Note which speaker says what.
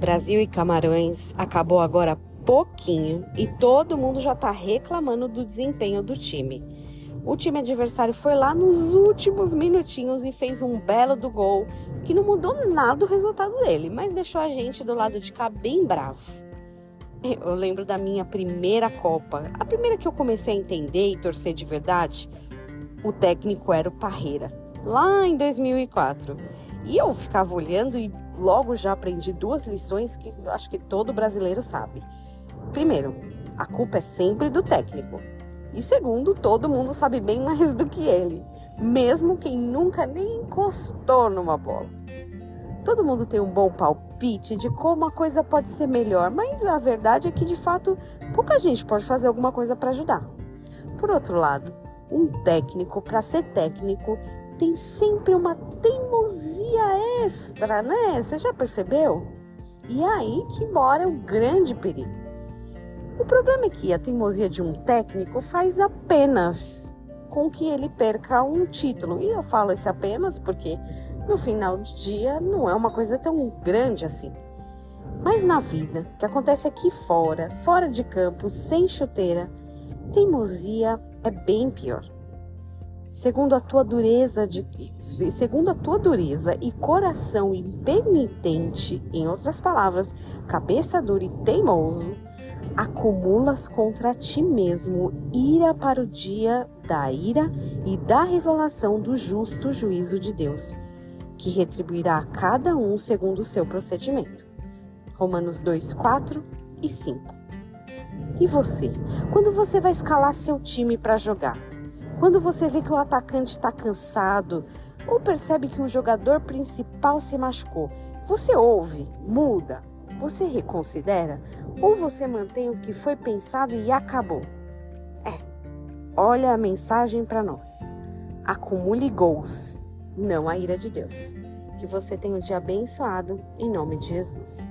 Speaker 1: Brasil e Camarões acabou agora pouquinho e todo mundo já tá reclamando do desempenho do time. O time adversário foi lá nos últimos minutinhos e fez um belo do gol que não mudou nada o resultado dele, mas deixou a gente do lado de cá bem bravo. Eu lembro da minha primeira Copa, a primeira que eu comecei a entender e torcer de verdade. O técnico era o Parreira, lá em 2004. E eu ficava olhando e logo já aprendi duas lições que acho que todo brasileiro sabe. Primeiro, a culpa é sempre do técnico. E segundo, todo mundo sabe bem mais do que ele, mesmo quem nunca nem encostou numa bola. Todo mundo tem um bom palpite de como a coisa pode ser melhor, mas a verdade é que de fato pouca gente pode fazer alguma coisa para ajudar. Por outro lado, um técnico, para ser técnico, tem sempre uma teimosia extra, né? Você já percebeu? E é aí que mora o grande perigo. O problema é que a teimosia de um técnico faz apenas com que ele perca um título. E eu falo esse apenas porque no final do dia não é uma coisa tão grande assim. Mas na vida, que acontece aqui fora, fora de campo, sem chuteira, teimosia é bem pior segundo a tua dureza de segundo a tua dureza e coração impenitente, em outras palavras, cabeça dura e teimoso, acumulas contra ti mesmo ira para o dia da ira e da revelação do justo juízo de Deus, que retribuirá a cada um segundo o seu procedimento. Romanos 2, 4 e 5. E você? Quando você vai escalar seu time para jogar? Quando você vê que o atacante está cansado ou percebe que o jogador principal se machucou, você ouve, muda, você reconsidera ou você mantém o que foi pensado e acabou? É, olha a mensagem para nós. Acumule gols, não a ira de Deus. Que você tenha um dia abençoado em nome de Jesus.